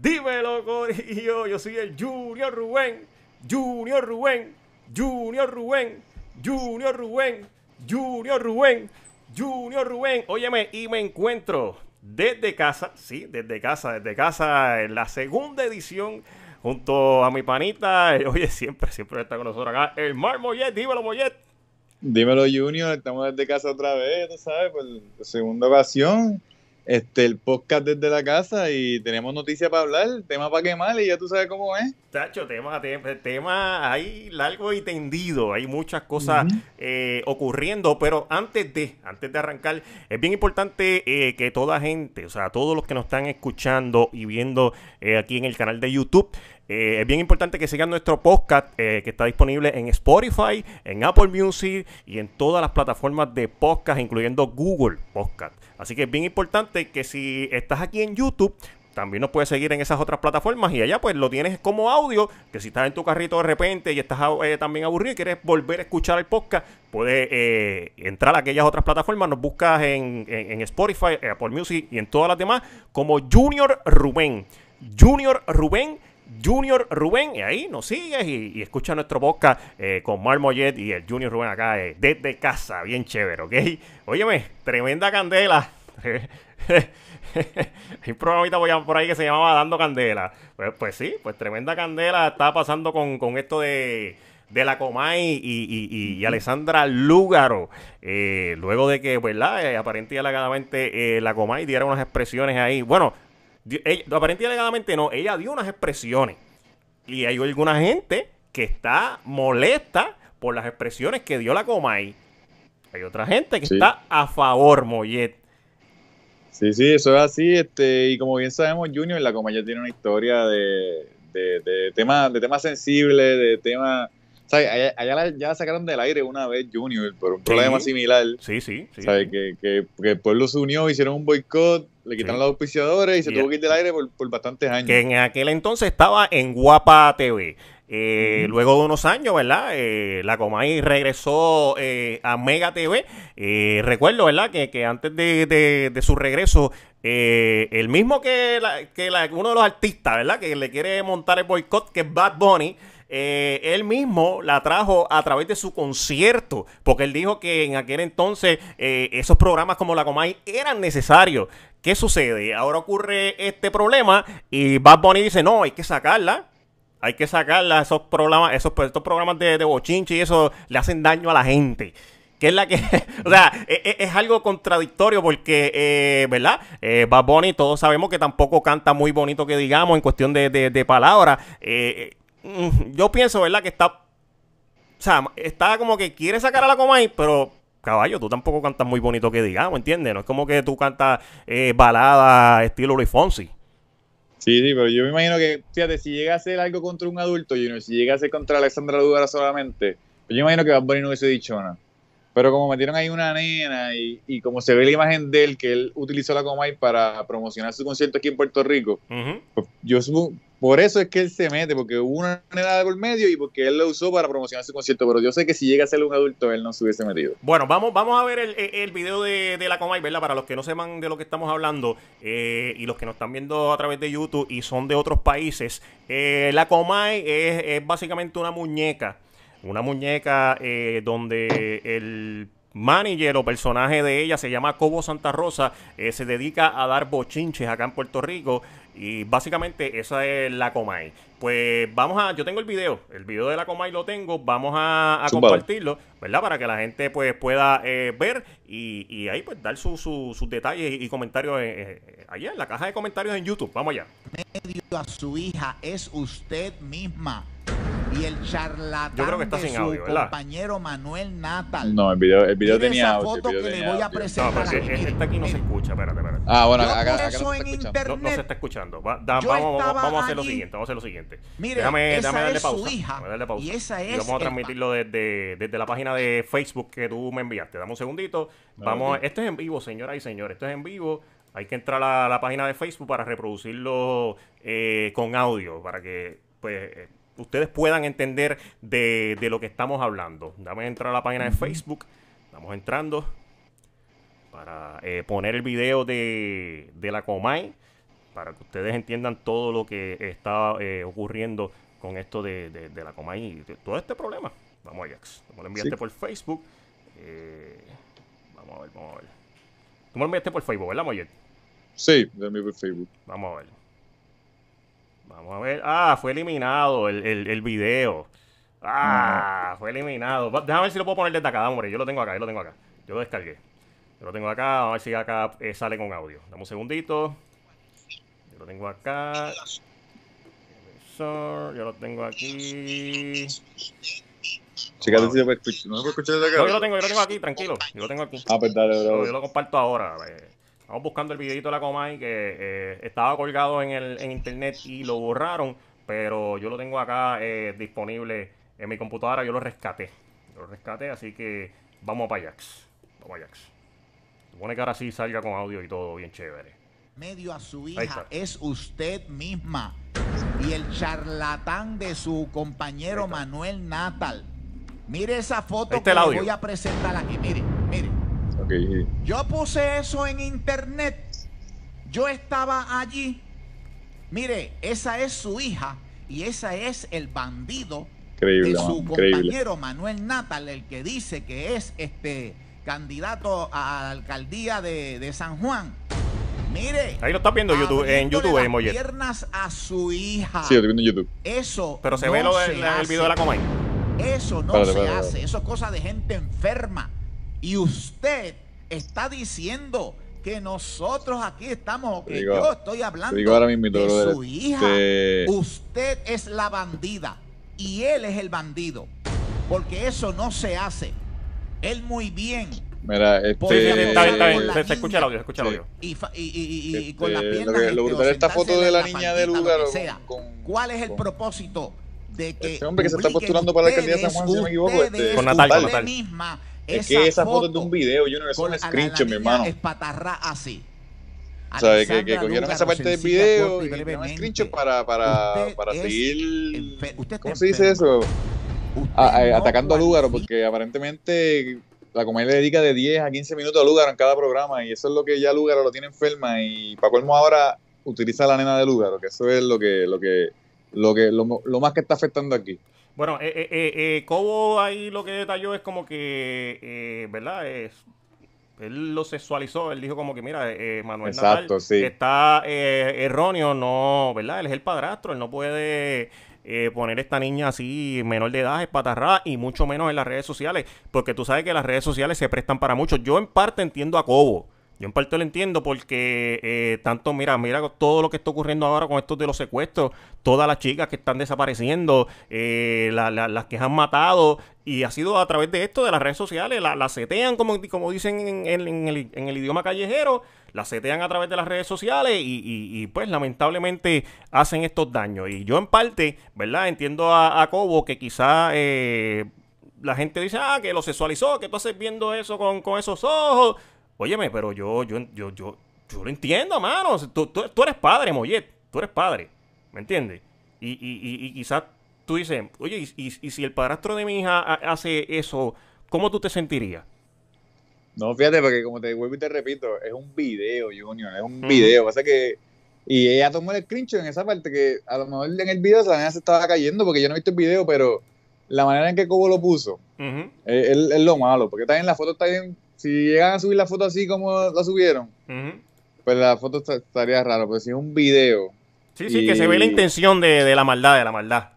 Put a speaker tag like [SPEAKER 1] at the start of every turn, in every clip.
[SPEAKER 1] Dímelo, corillo. Yo soy el Junior Rubén. Junior Rubén. Junior Rubén. Junior Rubén. Junior Rubén. Junior Rubén. Óyeme, y me encuentro desde casa, sí, desde casa, desde casa, en la segunda edición, junto a mi panita. Oye, siempre, siempre está con nosotros acá. El Mar Mollet, dímelo, Mollet.
[SPEAKER 2] Dímelo, Junior, estamos desde casa otra vez, tú sabes, por segunda ocasión este, el podcast desde la casa y tenemos noticias para hablar, tema para quemar y ya tú sabes cómo es.
[SPEAKER 1] Tacho, tema, tema, tema ahí largo y tendido, hay muchas cosas eh, ocurriendo, pero antes de, antes de arrancar, es bien importante eh, que toda gente, o sea, todos los que nos están escuchando y viendo eh, aquí en el canal de YouTube, es bien importante que sigan nuestro podcast que está disponible en Spotify, en Apple Music y en todas las plataformas de podcast, incluyendo Google Podcast. Así que es bien importante que si estás aquí en YouTube, también nos puedes seguir en esas otras plataformas y allá pues lo tienes como audio, que si estás en tu carrito de repente y estás eh, también aburrido y quieres volver a escuchar el podcast, puedes eh, entrar a aquellas otras plataformas, nos buscas en, Spotify, eh, Apple Music y en todas las demás como Junior Rubén. Junior Rubén. Junior Rubén, y ahí nos sigues y, escucha nuestro podcast con Mar Mollet y el Junior Rubén acá desde casa, bien chévere, ¿ok? Óyeme, tremenda candela. Hay un programita por ahí que se llamaba Dando Candela. Pues, pues sí, pues tremenda candela está pasando con, esto de, de la Comay y, y, Alessandra Lúgaro. Eh, luego de que, ¿verdad? Eh, aparentemente y eh, la Comay diera unas expresiones ahí. Bueno, aparentemente y alegadamente no, ella dio unas expresiones. Y hay alguna gente que está molesta por las expresiones que dio la Comay. Hay otra gente que está a favor, Mollet.
[SPEAKER 2] Sí, sí, eso es así. Este, y como bien sabemos, Junior, la compañía tiene una historia de, de, de temas de temas sensibles, de temas. ¿sabes? Allá, ya sacaron del aire una vez Junior por un problema similar.
[SPEAKER 1] Sí, sí. sí,
[SPEAKER 2] Que, que, el pueblo se unió, hicieron un boicot, le quitaron los auspiciadores y se tuvo que ir del aire por, por bastantes años.
[SPEAKER 1] Que en aquel entonces estaba en Guapa TV. Eh, luego de unos años, ¿verdad? Eh, la Comay regresó eh, a Mega TV. recuerdo, ¿verdad? Que, antes de, su regreso, el mismo que, que uno de los artistas, ¿verdad? Que le quiere montar el boicot, que es Bad Bunny. Él mismo la trajo a través de su concierto, porque él dijo que en aquel entonces esos programas como la Comay eran necesarios. ¿Qué sucede? Ahora ocurre este problema y Bad Bunny dice, no, hay que sacarla hay que sacarla, esos programas, esos, pues, estos programas de, de bochinche y eso le hacen daño a la gente que es la que, o sea, e, e, es, algo contradictorio porque, eh, ¿verdad? Eh, Bad Bunny, todos sabemos que tampoco canta muy bonito que digamos en cuestión de, de, palabras. Eh, yo pienso, ¿verdad? Que está, o sea, está como que quiere sacar a la Comay, pero caballo, tú tampoco cantas muy bonito que digamos, ¿entiendes? No es como que tú cantas eh, balada estilo Luis Fonsi.
[SPEAKER 2] Sí, sí, pero yo me imagino que, fíjate, si llega a ser algo contra un adulto, Junior, si llega a ser contra Alexandra Dugara solamente, pues yo imagino que Bad Bunny no hubiese dicho nada. Pero como metieron ahí una nena y, y, como se ve la imagen de él, que él utilizó la Comay para promocionar su concierto aquí en Puerto Rico, pues yo supongo, por eso es que él se mete, porque hubo una nena por medio y porque él lo usó para promocionar su concierto. Pero yo sé que si llega a ser un adulto, él no se hubiese metido.
[SPEAKER 1] Bueno, vamos, vamos a ver el, el video de, de, la Comay, ¿verdad? Para los que no sepan de lo que estamos hablando eh, y los que nos están viendo a través de YouTube y son de otros países. Eh, la Comay es, es básicamente una muñeca una muñeca eh, donde el manager o personaje de ella se llama Cobo Santa Rosa, eh, se dedica a dar bochinches acá en Puerto Rico y básicamente esa es la Comay. Pues vamos a, yo tengo el video, el video de la Comay lo tengo, vamos a, compartirlo, ¿verdad? Para que la gente pues pueda eh, ver y, ahí pues dar sus detalles y, comentarios allá en la caja de comentarios en YouTube. Vamos allá.
[SPEAKER 3] Medio a su hija es usted misma y el charlatán
[SPEAKER 1] Yo creo que está
[SPEAKER 3] de
[SPEAKER 1] sin
[SPEAKER 3] su
[SPEAKER 1] audio, ¿verdad?
[SPEAKER 3] compañero Manuel Natal.
[SPEAKER 2] No, el video, el video tenía
[SPEAKER 3] esa
[SPEAKER 2] audio.
[SPEAKER 3] foto
[SPEAKER 2] el video
[SPEAKER 3] que le
[SPEAKER 2] tenía
[SPEAKER 3] voy a
[SPEAKER 2] audio.
[SPEAKER 3] presentar.
[SPEAKER 1] No, pero si este aquí no se escucha, espérate, espérate.
[SPEAKER 2] Ah, bueno,
[SPEAKER 3] Yo
[SPEAKER 2] acá, acá no se
[SPEAKER 3] en
[SPEAKER 2] está escuchando.
[SPEAKER 1] No,
[SPEAKER 3] internet-
[SPEAKER 1] se está escuchando. Va- da-
[SPEAKER 3] Yo
[SPEAKER 1] vamos, vamos,
[SPEAKER 3] estaba
[SPEAKER 1] vamos a hacer lo
[SPEAKER 3] allí.
[SPEAKER 1] siguiente. Vamos a hacer lo siguiente.
[SPEAKER 3] Mire,
[SPEAKER 1] déjame,
[SPEAKER 3] esa
[SPEAKER 1] déjame darle
[SPEAKER 3] es su
[SPEAKER 1] pausa.
[SPEAKER 3] hija,
[SPEAKER 1] déjame darle pausa.
[SPEAKER 3] y esa es
[SPEAKER 1] vamos a
[SPEAKER 3] el-
[SPEAKER 1] transmitirlo desde, desde la página de Facebook que tú me enviaste. Dame un segundito. Vamos,
[SPEAKER 2] ok.
[SPEAKER 1] esto es en vivo, señoras y señores. Esto es en vivo. Hay que entrar a la, la página de Facebook para reproducirlo eh, con audio, para que pues eh, ustedes puedan entender de, de lo que estamos hablando. Dame entrar a la página de Facebook. Estamos entrando. para eh, poner el video de, de la Comay para que ustedes entiendan todo lo que está eh, ocurriendo con esto de, de- de la Comay y de todo este problema. Vamos, Ajax. Tú me lo enviaste
[SPEAKER 2] Sí.
[SPEAKER 1] por Facebook. Eh, vamos a ver, vamos a ver. Tú me lo enviaste por Facebook, ¿verdad, Moyet?
[SPEAKER 2] Sí, de mi Facebook.
[SPEAKER 1] Vamos a ver. Vamos a ver. Ah, fue eliminado el, el, el video. Ah, fue eliminado. Va- Déjame ver si lo puedo poner desde acá. Hombre, yo lo tengo acá, yo lo tengo acá. Yo lo descargué. Yo lo tengo acá. Vamos a ver si acá eh, sale con audio. Dame un segundito. Yo lo tengo acá. Yo lo tengo aquí.
[SPEAKER 2] Chécate si se puede escuchar. ¿No se puede escuchar desde
[SPEAKER 1] No, yo lo tengo, yo lo tengo aquí, tranquilo. Yo lo tengo aquí.
[SPEAKER 2] Ah, pues dale,
[SPEAKER 1] Yo,
[SPEAKER 2] bro.
[SPEAKER 1] yo lo comparto ahora. eh. Estamos buscando el videito de la Comay que eh, estaba colgado en, el, en internet y lo borraron, pero yo lo tengo acá eh, disponible en mi computadora. Yo lo rescaté. Yo lo rescaté, así que vamos para Ajax. Vamos a Ajax. Supone que ahora sí salga con audio y todo bien chévere.
[SPEAKER 3] medio a su hija es usted misma y el charlatán de su compañero. Manuel Natal. Mire esa foto
[SPEAKER 1] está
[SPEAKER 3] que le voy a presentar aquí. Mire, Yo puse eso en internet. Yo estaba allí. Mire, esa es su hija y esa es el bandido
[SPEAKER 2] Increíble,
[SPEAKER 3] de su
[SPEAKER 2] increíble.
[SPEAKER 3] compañero Manuel Natal, el que dice que es este candidato a la alcaldía de, de San Juan. Mire.
[SPEAKER 1] Ahí lo estás viendo YouTube- en YouTube, eh,
[SPEAKER 3] las
[SPEAKER 1] Mollet.
[SPEAKER 3] piernas a su hija.
[SPEAKER 2] Sí, yo estoy viendo YouTube.
[SPEAKER 3] Eso.
[SPEAKER 1] Pero se
[SPEAKER 3] no
[SPEAKER 1] ve lo
[SPEAKER 3] se
[SPEAKER 1] del el video de la
[SPEAKER 3] hace.
[SPEAKER 1] Comay.
[SPEAKER 3] Eso no se hace,
[SPEAKER 2] espérate.
[SPEAKER 3] eso es cosa de gente enferma. Y usted está diciendo que nosotros aquí estamos, o que
[SPEAKER 2] digo-
[SPEAKER 3] yo estoy hablando
[SPEAKER 2] digo ahora mismo,
[SPEAKER 3] de su hija.
[SPEAKER 2] este-
[SPEAKER 3] Usted es la bandida y él es el bandido. Porque eso no se hace. Él muy bien.
[SPEAKER 2] Mira, este.
[SPEAKER 1] está bien, está bien. Se, se escucha el audio, se escucha el
[SPEAKER 2] Sí.
[SPEAKER 1] audio.
[SPEAKER 3] Y, fa- y- y- y- y
[SPEAKER 2] Este,
[SPEAKER 3] con las
[SPEAKER 2] lo
[SPEAKER 3] piernas
[SPEAKER 2] que- lo
[SPEAKER 3] este, o
[SPEAKER 2] brutal de esta foto de la
[SPEAKER 3] la
[SPEAKER 2] niña del
[SPEAKER 3] faldita,
[SPEAKER 2] lugar
[SPEAKER 3] lo que
[SPEAKER 2] con-
[SPEAKER 3] ¿Cuál es el
[SPEAKER 2] con-
[SPEAKER 3] propósito de que
[SPEAKER 2] Este hombre que se está postulando para la alcaldía de San Juan, si no me equivoco, este-
[SPEAKER 1] Con Natal, con Natal.
[SPEAKER 3] misma
[SPEAKER 2] Es que esa foto es de un video, yo no es un screenshot, mi hermano.
[SPEAKER 3] espatarrá así.
[SPEAKER 2] ¿Sabes? Que, que cogieron esa parte del video y
[SPEAKER 3] brevemente.
[SPEAKER 2] screenshot para, para, para
[SPEAKER 3] es
[SPEAKER 2] seguir. ¿Cómo se dice eso? A-
[SPEAKER 3] no
[SPEAKER 2] atacando a Lúgaro,
[SPEAKER 3] cualifica.
[SPEAKER 2] porque aparentemente la comedia le dedica de 10 a 15 minutos a Lúgaro en cada programa, y eso es lo que ya Lúgaro lo tiene enferma, y para colmo ahora utiliza a la nena de Lúgaro, que eso es lo que, lo que, lo que, lo, lo más que está afectando aquí.
[SPEAKER 1] Bueno, eh, eh, eh, eh, Cobo ahí lo que detalló es como que, eh, ¿verdad? Es, él lo sexualizó, él dijo como que, mira, eh, Manuel
[SPEAKER 2] Exacto,
[SPEAKER 1] Natal
[SPEAKER 2] sí.
[SPEAKER 1] está eh, erróneo, no, ¿verdad? Él es el padrastro, él no puede eh, poner a esta niña así menor de edad, espatarrada, y mucho menos en las redes sociales, porque tú sabes que las redes sociales se prestan para mucho. Yo en parte entiendo a Cobo. Yo en parte lo entiendo porque eh, tanto, mira, mira todo lo que está ocurriendo ahora con estos de los secuestros, todas las chicas que están desapareciendo, eh, la- la- las que han matado, y ha sido a través de esto, de las redes sociales, la- las setean, como, dicen en el idioma callejero, las setean a través de las redes sociales y, y- y, pues lamentablemente hacen estos daños. Y yo en parte, ¿verdad? Entiendo a, a Cobo que quizá... eh, la gente dice, ah, que lo sexualizó, que tú haces viendo eso con, con esos ojos. Óyeme, pero yo, yo, yo, yo, yo lo entiendo, mano. Tú, tú, tú eres padre, Mollet. Tú eres padre. ¿Me entiendes? Y, y, y, y quizás tú dices, oye, y, y- y si el padrastro de mi hija ha- hace eso, ¿cómo tú te sentirías?
[SPEAKER 2] No, fíjate, porque como te vuelvo y te repito, es un video, Junior, es un
[SPEAKER 1] Ujú.
[SPEAKER 2] video. Pasa que. Y ella tomó el screenshot en esa parte que a lo mejor en el video la nena se estaba cayendo porque yo no he visto el video, pero la manera en que Cobo lo puso
[SPEAKER 1] Ujú,
[SPEAKER 2] es, es- es lo malo. Porque también la foto está bien. Si llegan a subir la foto así como la subieron, pues la foto estaría raro. Pero si es un video,
[SPEAKER 1] Sí, sí, que se ve la intención de, de la maldad, de la maldad.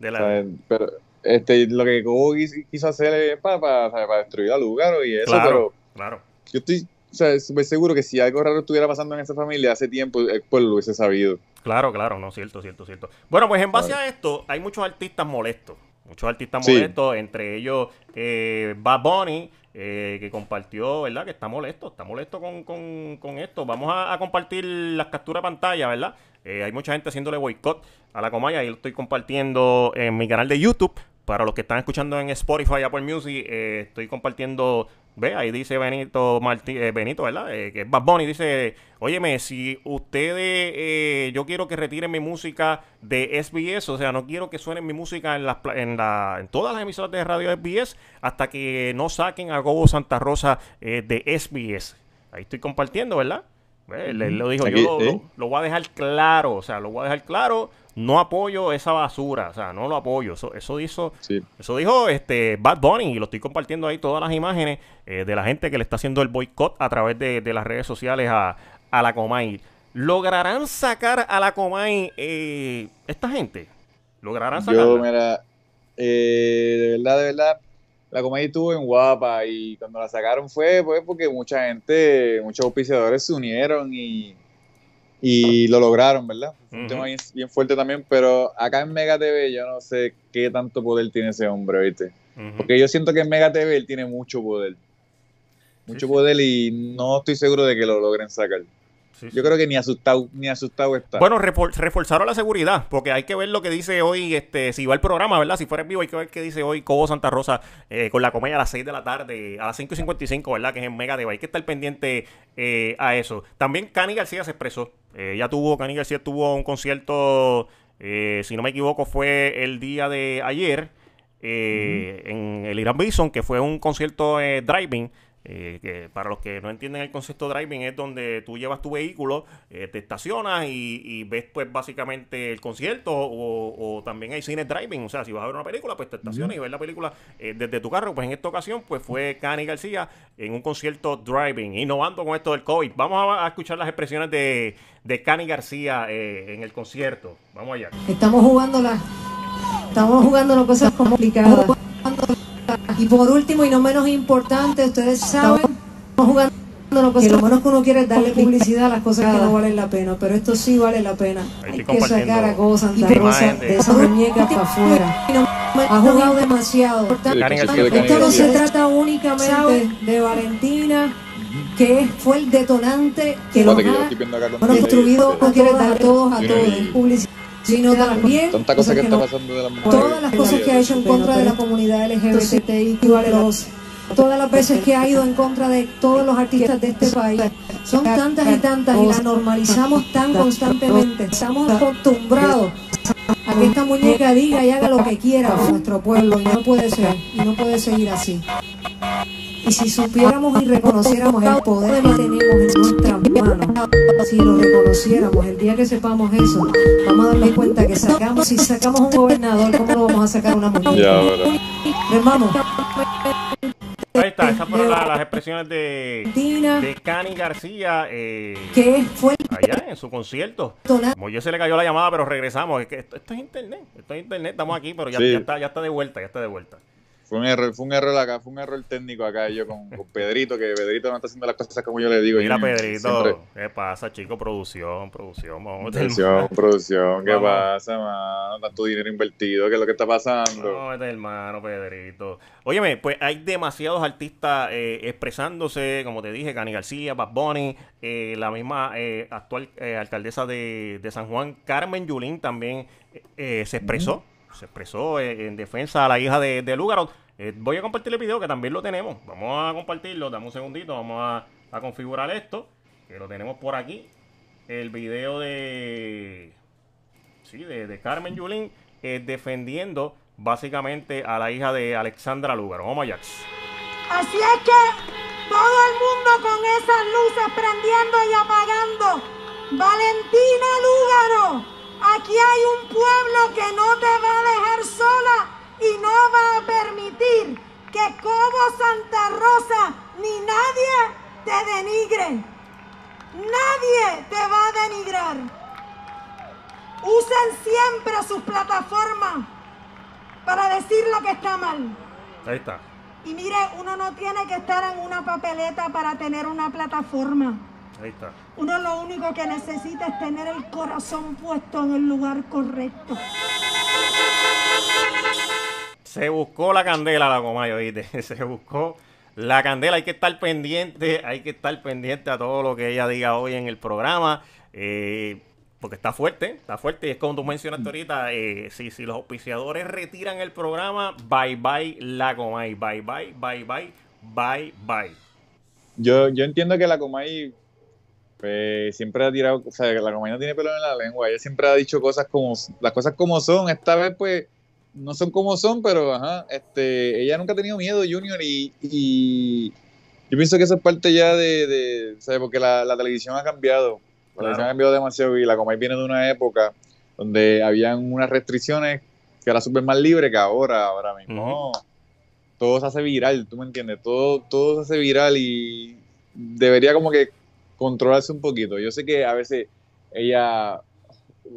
[SPEAKER 1] De la,
[SPEAKER 2] pero este, lo que Cobo quiso, hacer es para, para, para destruir a Lugaro y eso,
[SPEAKER 1] claro,
[SPEAKER 2] pero
[SPEAKER 1] claro.
[SPEAKER 2] yo estoy o sea, súper seguro que si algo raro estuviera pasando en esa familia hace tiempo, el pueblo lo hubiese sabido.
[SPEAKER 1] Claro, claro, no, cierto, cierto, cierto. Bueno, pues en base a esto, hay muchos artistas molestos. Muchos artistas
[SPEAKER 2] Sí.
[SPEAKER 1] molestos, entre ellos eh, Bad Bunny, eh, que compartió, ¿verdad? Que está molesto, está molesto con, con- con esto. Vamos a, compartir las capturas de pantalla, ¿verdad? Eh, hay mucha gente haciéndole boicot a la comaya y lo estoy compartiendo en mi canal de YouTube para los que están escuchando en Spotify, Apple Music, eh, estoy compartiendo Ve, ahí dice Benito Martí, eh, Benito, ¿verdad? Eh, que es Bad Bunny, dice, óyeme, si ustedes, eh, yo quiero que retiren mi música de SBS, o sea, no quiero que suene mi música en, las, en, la, en todas las emisoras de radio SBS hasta que no saquen a Gobo Santa Rosa de SBS. Ahí estoy compartiendo, ¿verdad? Él, lo dijo, yo lo, lo, voy a dejar claro, o sea, lo voy a dejar claro no apoyo esa basura, o sea, no lo apoyo. Eso, eso dijo, eso dijo este Bad Bunny y lo estoy compartiendo ahí todas las imágenes eh, de la gente que le está haciendo el boicot a través de, las redes sociales a, la Comay. ¿Lograrán sacar a la Comay eh, esta gente? ¿Lograrán sacarla?
[SPEAKER 2] Yo, mira, eh, de verdad, de verdad, la Comay estuvo en guapa y cuando la sacaron fue pues, porque mucha gente, muchos auspiciadores se unieron y y lo lograron, ¿verdad? un tema bien, fuerte también, pero acá en Mega TV yo no sé qué tanto poder tiene ese hombre, ¿viste? Porque yo siento que en Mega TV él tiene mucho poder. Mucho poder y no estoy seguro de que lo logren sacar. Yo creo que ni asustado, ni asustado está.
[SPEAKER 1] Bueno, reforzaron la seguridad, porque hay que ver lo que dice hoy, este, si va el programa, ¿verdad? Si fuera en vivo, hay que ver qué dice hoy Cobo Santa Rosa eh, con la comedia a las 6 de la tarde, a las 5 y 55, ¿verdad? Que es en Mega. Hay que estar pendiente eh, a eso. También Cani García se expresó. Eh, ya tuvo, Cani García tuvo un concierto, si no me equivoco, fue el día de ayer. en el Irán Bison, que fue un concierto driving eh, que para los que no entienden el concepto de driving es donde tú llevas tu vehículo, eh, te estacionas y, ves pues básicamente el concierto o, también hay cine driving, o sea, si vas a ver una película pues te estacionas y ves la película eh, desde tu carro, pues en esta ocasión pues fue Cani García en un concierto driving, innovando con esto del COVID. Vamos a, escuchar las expresiones de, de Cani García en el concierto. Vamos allá.
[SPEAKER 4] Estamos jugando la, estamos jugando cosas complicadas. Y por último y no menos importante, ustedes saben, estamos jugando que lo menos que uno quiere es darle publicidad a las cosas que no valen la pena, pero esto sí vale la pena. Hay que sacar a Cobo Santa Rosa de esa muñeca para afuera. Ha jugado demasiado. Esto no se trata únicamente de Valentina, que fue el detonante que lo ha destruido, no quiere dar todos a todos publicidad sino también
[SPEAKER 2] todas
[SPEAKER 4] las cosas que ha hecho en contra de la comunidad LGBTI, todas las veces que ha ido en contra de todos los artistas de este país. Son tantas y tantas y las normalizamos tan constantemente. Estamos acostumbrados a que esta muñeca diga y haga lo que quiera con nuestro pueblo y no puede ser, y no puede seguir así. Y si supiéramos y reconociéramos el poder que tenemos en nuestras manos, si lo reconociéramos el día que sepamos eso, vamos a darnos cuenta que sacamos, si sacamos un gobernador, ¿cómo lo vamos a sacar una mujer? Ya,
[SPEAKER 1] Hermano. Ahí está, esas fueron las, expresiones de, de Cani García. Eh,
[SPEAKER 4] ¿Qué fue?
[SPEAKER 1] Allá en su concierto. Como yo se le cayó la llamada, pero regresamos. Es que esto, es internet. Esto es internet. Estamos aquí, pero ya, ya, está, ya está de vuelta. Ya está de vuelta.
[SPEAKER 2] Fue un error, fue un error acá, fue un error técnico acá yo con, Pedrito, que Pedrito no está haciendo las cosas como yo le digo.
[SPEAKER 1] Mira, Pedrito, ¿qué pasa, chico? Producción, producción,
[SPEAKER 2] vamos Producción, producción, ¿qué pasa, mano? Tanto dinero invertido, ¿qué es lo que está pasando?
[SPEAKER 1] No, este hermano, Pedrito. Óyeme, pues hay demasiados artistas eh, expresándose, como te dije, Cani García, Bad Bunny, eh, la misma eh, actual alcaldesa de, de, San Juan, Carmen Yulín, también se expresó se expresó en, defensa a la hija de, de Lugaro. Eh, voy a compartir el video que también lo tenemos. Vamos a compartirlo, dame un segundito, vamos a, configurar esto, que lo tenemos por aquí. El video de, sí, de, Carmen Yulín eh, defendiendo básicamente a la hija de Alexandra Lugaro. Vamos allá.
[SPEAKER 5] Así es que todo el mundo con esas luces prendiendo y apagando. Valentina Lúgaro Aquí hay un pueblo que no te va a dejar sola y no va a permitir que como Santa Rosa ni nadie te denigre. Nadie te va a denigrar. Usen siempre sus plataformas para decir lo que está mal.
[SPEAKER 1] Ahí está.
[SPEAKER 5] Y mire, uno no tiene que estar en una papeleta para tener una plataforma.
[SPEAKER 1] Ahí está.
[SPEAKER 5] Uno lo único que necesita es tener el corazón puesto en el lugar correcto.
[SPEAKER 1] Se buscó la candela, la comayo, ¿viste? Se buscó la candela. Hay que estar pendiente, hay que estar pendiente a todo lo que ella diga hoy en el programa. Eh, porque está fuerte, está fuerte. Y es como tú mencionaste ahorita, eh, si, si los auspiciadores retiran el programa, bye bye la Comay, bye bye, bye bye, bye bye.
[SPEAKER 2] Yo, yo entiendo que la Comay pues, siempre ha tirado, o sea, la Comay no tiene pelo en la lengua, ella siempre ha dicho cosas como, las cosas como son, esta vez pues no son como son, pero ajá, este, ella nunca ha tenido miedo, Junior, y, y yo pienso que eso es parte ya de, de sea, porque la, la televisión ha cambiado, la televisión ha cambiado demasiado y la Comay viene de una época donde habían unas restricciones que era súper más libre que ahora, ahora mismo. Todo se hace viral, ¿tú me entiendes? Todo, todo se hace viral y debería como que controlarse un poquito. Yo sé que a veces ella,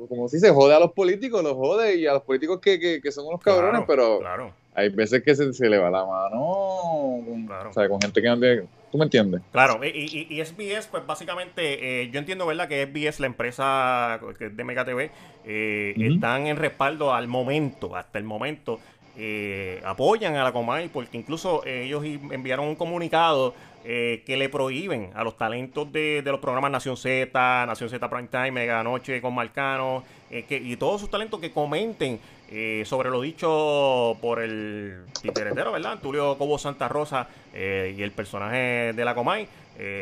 [SPEAKER 2] como si se jode a los políticos, los jode y a los políticos que, que, que son unos cabrones,
[SPEAKER 1] Claro,
[SPEAKER 2] pero
[SPEAKER 1] Claro,
[SPEAKER 2] hay veces que se, se le va la mano con,
[SPEAKER 1] Claro.
[SPEAKER 2] o sea, con gente que no tiene... ¿Tú me entiendes?
[SPEAKER 1] claro. Y, y, y SBS, pues básicamente, eh, yo entiendo, ¿verdad? Que SBS, la empresa de Mega TV, eh, están en respaldo al momento, hasta el momento. eh, apoyan a la Comay porque incluso ellos enviaron un comunicado eh, que le prohíben a los talentos de, los programas Nación Z, Nación Z Prime Time, Mega Noche con Marcano eh, y todos sus talentos que comenten eh, sobre lo dicho por el titeretero, ¿verdad? Tulio Cobo Santa Rosa y el personaje de la Comay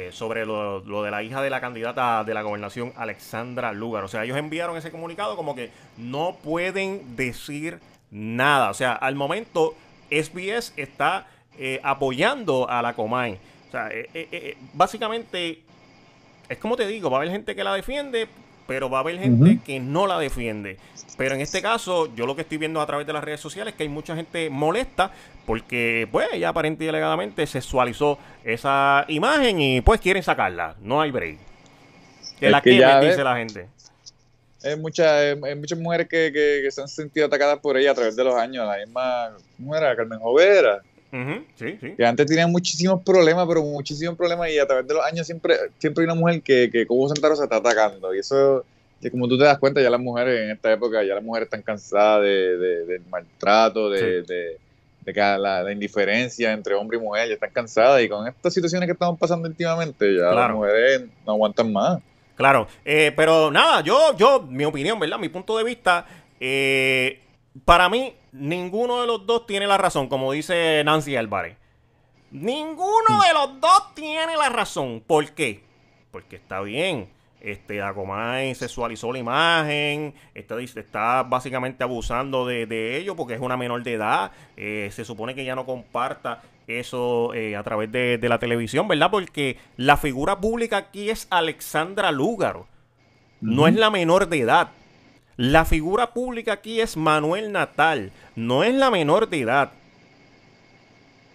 [SPEAKER 1] sobre lo, lo de la hija de la candidata de la gobernación, Alexandra Lugar. O sea, ellos enviaron ese comunicado como que no pueden decir nada. O sea, al momento SBS está apoyando a la Comay. O sea, eh, eh, eh, básicamente es como te digo, va a haber gente que la defiende, pero va a haber gente que no la defiende. Pero en este caso, yo lo que estoy viendo a través de las redes sociales es que hay mucha gente molesta porque, pues, ella aparente y alegadamente sexualizó esa imagen y, pues, quieren sacarla. No hay break. Que
[SPEAKER 2] Es
[SPEAKER 1] la
[SPEAKER 2] que
[SPEAKER 1] quemen,
[SPEAKER 2] ya
[SPEAKER 1] dice la gente.
[SPEAKER 2] Hay, muchas hay muchas mujeres que, que, que se han sentido atacadas por ella a través de los años. La misma, ¿cómo era? Carmen Jovera.
[SPEAKER 1] Sí, sí.
[SPEAKER 2] que antes tenían muchísimos problemas, pero muchísimos problemas y a través de los años siempre, siempre hay una mujer que, que como Santa Rosa está atacando y eso, que como tú te das cuenta, ya las mujeres en esta época, ya las mujeres están cansadas de, de- del maltrato, de,
[SPEAKER 1] Sí.
[SPEAKER 2] de, de que la, la indiferencia entre hombre y mujer, ya están cansadas y con estas situaciones que estamos pasando últimamente, ya
[SPEAKER 1] Claro.
[SPEAKER 2] las mujeres no aguantan más.
[SPEAKER 1] Claro, eh, pero nada, yo, yo, mi opinión, ¿verdad? Mi punto de vista, eh, para mí, ninguno de los dos tiene la razón, como dice Nancy Álvarez. Ninguno de los dos tiene la razón. ¿Por qué? Porque está bien. Este, Acomay sexualizó la imagen, está, está básicamente abusando de, de ello porque es una menor de edad. eh, se supone que ya no comparta eso eh, a través de, de la televisión, ¿verdad? Porque la figura pública aquí es Alexandra Lúgaro, no es la menor de edad. La figura pública aquí es Manuel Natal, no es la menor de edad.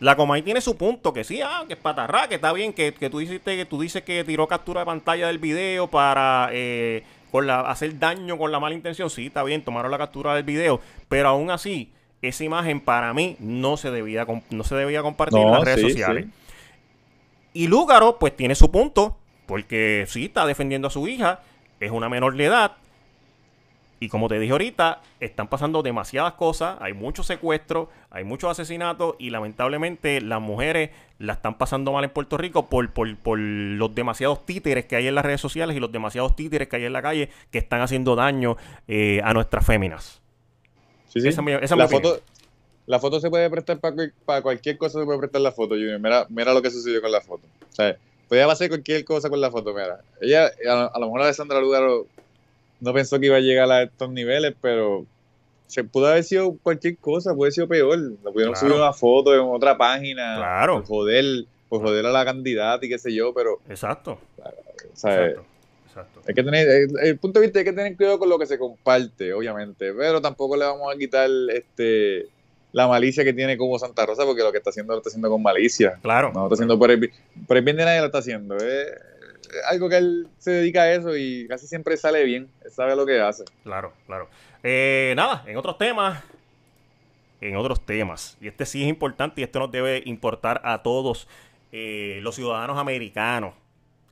[SPEAKER 1] La Comay tiene su punto, que sí, ah, que es patarra, que está bien, que, que tú, dices, que tú dices que tiró captura de pantalla del video para eh, con la, hacer daño con la mala intención. Sí, está bien, tomaron la captura del video, pero aún así, esa imagen para mí no se debía, no se debía compartir en las redes
[SPEAKER 2] sí,
[SPEAKER 1] sociales.
[SPEAKER 2] sí.
[SPEAKER 1] Y Lúgaro, pues tiene su punto, porque sí, está defendiendo a su hija, es una menor de edad. Y como te dije ahorita, están pasando demasiadas cosas, hay muchos secuestros, hay muchos asesinatos y lamentablemente las mujeres la están pasando mal en Puerto Rico por, por, por los demasiados títeres que hay en las redes sociales y los demasiados títeres que hay en la calle que están haciendo daño eh, a nuestras féminas.
[SPEAKER 2] Sí, sí.
[SPEAKER 1] Esa esa
[SPEAKER 2] la, foto, la foto se puede prestar para cualquier cosa, se puede prestar la foto. Junior. Mira, mira lo que sucedió con la foto. O sea, podía hacer cualquier cosa con la foto. Mira, ella, a, a lo mejor Alessandra Lugaro no pensó que iba a llegar a estos niveles, pero se pudo haber sido cualquier cosa, puede haber sido peor. La pudieron
[SPEAKER 1] Claro.
[SPEAKER 2] subir una foto en otra página.
[SPEAKER 1] Claro.
[SPEAKER 2] Por joder, por joder a la candidata y qué sé yo, pero,
[SPEAKER 1] Exacto.
[SPEAKER 2] o sea,
[SPEAKER 1] Exacto. Exacto.
[SPEAKER 2] hay que tener, el, el punto de vista hay que tener cuidado con lo que se comparte, obviamente, pero tampoco le vamos a quitar este la malicia que tiene como Santa Rosa, porque lo que está haciendo lo está haciendo con malicia.
[SPEAKER 1] Claro.
[SPEAKER 2] No lo está haciendo por el, bi- por el bien de nadie lo está haciendo. Es algo que él se dedica a eso y casi siempre sale bien. Él sabe lo que hace.
[SPEAKER 1] Claro, claro. Eh, nada, en otros temas. En otros temas. Y este sí es importante y esto nos debe importar a todos eh, los ciudadanos americanos.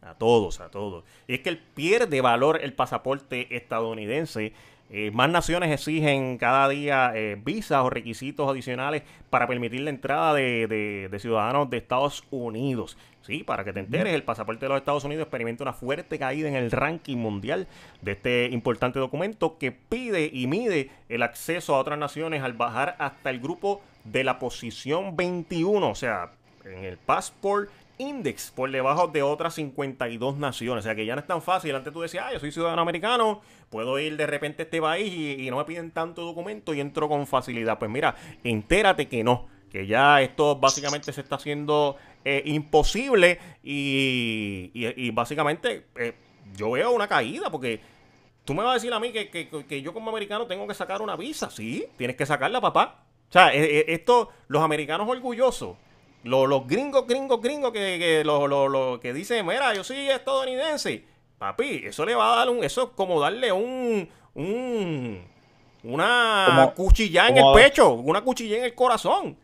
[SPEAKER 1] A todos, a todos. Y es que él pierde valor el pasaporte estadounidense. Eh, más naciones exigen cada día eh, visas o requisitos adicionales para permitir la entrada de, de- de ciudadanos de Estados Unidos. Sí, para que te enteres, el pasaporte de los Estados Unidos experimenta una fuerte caída en el ranking mundial de este importante documento que pide y mide el acceso a otras naciones al bajar hasta el grupo de la posición 21, o sea, en el Passport Index, por debajo de otras 52 naciones. O sea que ya no es tan fácil. Antes tú decías, ah, yo soy ciudadano americano, puedo ir de repente a este país y, no me piden tanto documento y entro con facilidad. Pues mira, entérate que no, que ya esto básicamente se está haciendo eh, imposible y, básicamente eh, yo veo una caída porque tú me vas a decir a mí que, que- yo como americano tengo que sacar una visa. Sí, tienes que sacarla, papá. O sea, eh, eh, esto, los americanos orgullosos, los, los gringos, gringos, gringos que, que, lo- lo- lo- que dicen, mira, yo soy estadounidense. Papi, eso le va a dar un, eso es como darle un, un una
[SPEAKER 2] Como-
[SPEAKER 1] cuchilla en el pecho, una cuchilla en el corazón.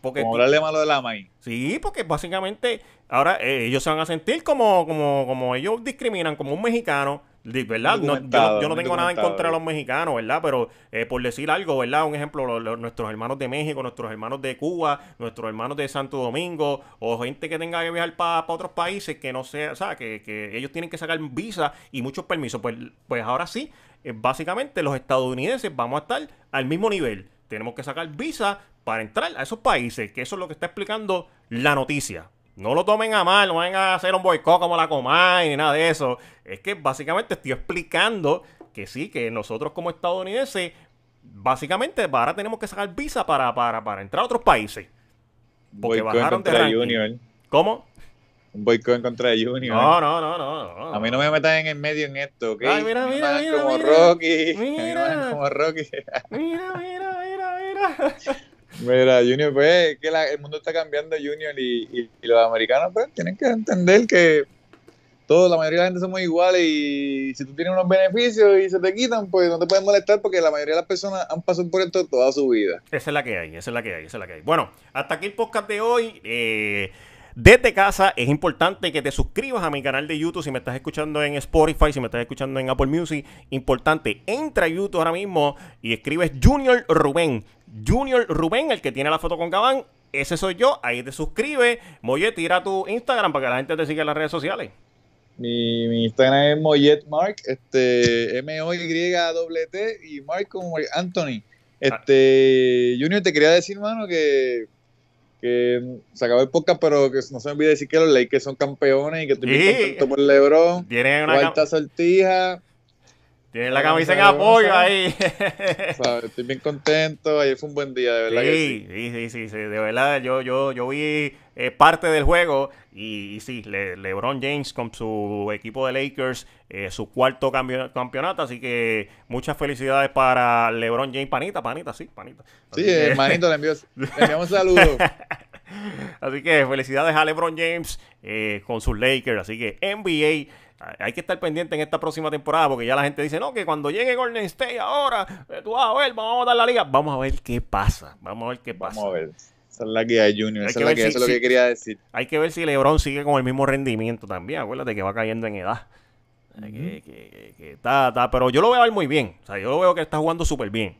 [SPEAKER 1] Porque
[SPEAKER 2] Como hablarle malo de la maíz.
[SPEAKER 1] Sí, porque básicamente ahora eh, ellos se van a sentir como, como, como ellos discriminan como un mexicano, ¿verdad? No, yo, no- yo no
[SPEAKER 2] muy
[SPEAKER 1] tengo nada en contra de los mexicanos, ¿verdad? Pero eh, por decir algo, ¿verdad? Un ejemplo, lo- lo- nuestros hermanos de México, nuestros hermanos de Cuba, nuestros hermanos de Santo Domingo, o gente que tenga que viajar para otros países que no sea, o sea, que, que ellos tienen que sacar visa y muchos permisos. Pues, pues ahora sí, eh, básicamente los estadounidenses vamos a estar al mismo nivel. Tenemos que sacar visa para entrar a esos países, que eso es lo que está explicando la noticia. No lo tomen a mal, no vengan a hacer un boicot como la Comay ni nada de eso. Es que básicamente estoy explicando que sí, que nosotros como estadounidenses, básicamente ahora tenemos que sacar visa para, para, para entrar a otros países. Porque
[SPEAKER 2] Boicot
[SPEAKER 1] bajaron de ranking.
[SPEAKER 2] Junior.
[SPEAKER 1] ¿Cómo?
[SPEAKER 2] Un boicot en contra de Junior.
[SPEAKER 1] No, no, no, no. no.
[SPEAKER 2] A mí no me metan en el medio en esto, ¿ok?
[SPEAKER 1] Ay, mira, mira, mira,
[SPEAKER 2] como
[SPEAKER 1] mira.
[SPEAKER 2] Rocky. A mí no me
[SPEAKER 1] Mira.
[SPEAKER 2] como Rocky.
[SPEAKER 1] Mira, mira, mira, mira.
[SPEAKER 2] Mira, Junior, pues es que el mundo está cambiando, Junior, y los americanos pues tienen que entender que todos, la mayoría de la gente somos iguales y si tú tienes unos beneficios y se te quitan, pues no te pueden molestar porque la mayoría de las personas han pasado por esto toda su vida.
[SPEAKER 1] Esa es la que hay, esa es la que hay, esa es la que hay. Bueno, hasta aquí el podcast de hoy. Eh, desde casa es importante que te suscribas a mi canal de YouTube si me estás escuchando en Spotify, si me estás escuchando en Apple Music. Importante, entra a YouTube ahora mismo y escribes Junior Rubén. Junior Rubén, el que tiene la foto con Gabán. Ese soy yo, ahí te suscribes. Moye, tira tu Instagram para que la gente te siga en las redes sociales.
[SPEAKER 2] Mi, mi Instagram es Moyet Mark, este, M-O-Y-T y Mark como Anthony. Este, Junior, te quería decir, mano, que, que se acabó el podcast, pero que no se me olvide decir que los Lakers son campeones y que estoy
[SPEAKER 1] Sí.
[SPEAKER 2] bien contento por LeBron.
[SPEAKER 1] Tienes una
[SPEAKER 2] Cuarta sortija,
[SPEAKER 1] tienes la camisa en apoyo ahí.
[SPEAKER 2] ¿sabes? estoy bien contento. Ayer fue un buen día, de verdad sí.
[SPEAKER 1] Sí, sí, sí, sí, sí, de verdad, yo, yo, yo vi eh, parte del juego y, y sí, Le- LeBron James con su equipo de Lakers, eh, su cuarto campeonato, así que muchas felicidades para LeBron James, panita, panita, sí, panita. Así
[SPEAKER 2] Sí,
[SPEAKER 1] que-
[SPEAKER 2] hermanito, le, envío, le enviamos saludos.
[SPEAKER 1] Así que felicidades a LeBron James eh, con sus Lakers. Así que NBA, hay- que estar pendiente en esta próxima temporada porque ya la gente dice, no, que cuando llegue Golden State ahora, eh, tú vas a ver, vamos a dar la liga. Vamos a ver qué pasa. Vamos a ver qué pasa.
[SPEAKER 2] Vamos a ver. Esa es la que hay, Junior.
[SPEAKER 1] Hay
[SPEAKER 2] Esa
[SPEAKER 1] que
[SPEAKER 2] es la
[SPEAKER 1] ver
[SPEAKER 2] que
[SPEAKER 1] si-
[SPEAKER 2] eso es lo
[SPEAKER 1] si-
[SPEAKER 2] que quería decir.
[SPEAKER 1] Hay que ver si LeBron sigue con el mismo rendimiento también. Acuérdate que va cayendo en edad. Que- que- que- que está, está- pero yo lo veo a él muy bien. O sea, yo lo veo que está jugando súper bien.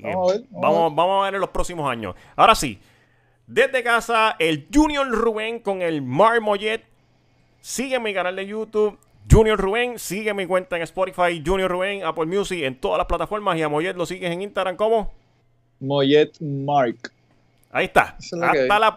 [SPEAKER 2] Vamos a ver, vamos a
[SPEAKER 1] vamos, vamos a ver en los próximos años. Ahora sí, desde casa, el Junior Rubén con el Mar Mollet. Sigue mi canal de YouTube. Junior Rubén, sigue mi cuenta en Spotify, Junior Rubén, Apple Music, en todas las plataformas. Y a Mollet lo sigues en Instagram, ¿cómo?
[SPEAKER 2] Moyet Mark.
[SPEAKER 1] Ahí está.
[SPEAKER 2] Es
[SPEAKER 1] Hasta la próxima.